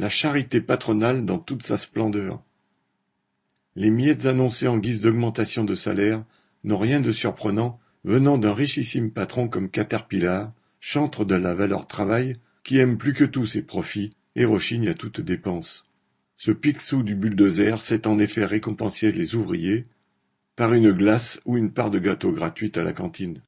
La charité patronale dans toute sa splendeur. Les miettes annoncées en guise d'augmentation de salaire n'ont rien de surprenant venant d'un richissime patron comme Caterpillar, chantre de la valeur travail, qui aime plus que tout ses profits et rechigne à toute dépense. Ce picsou du bulldozer sait en effet récompenser les ouvriers par une glace ou une part de gâteau gratuite à la cantine.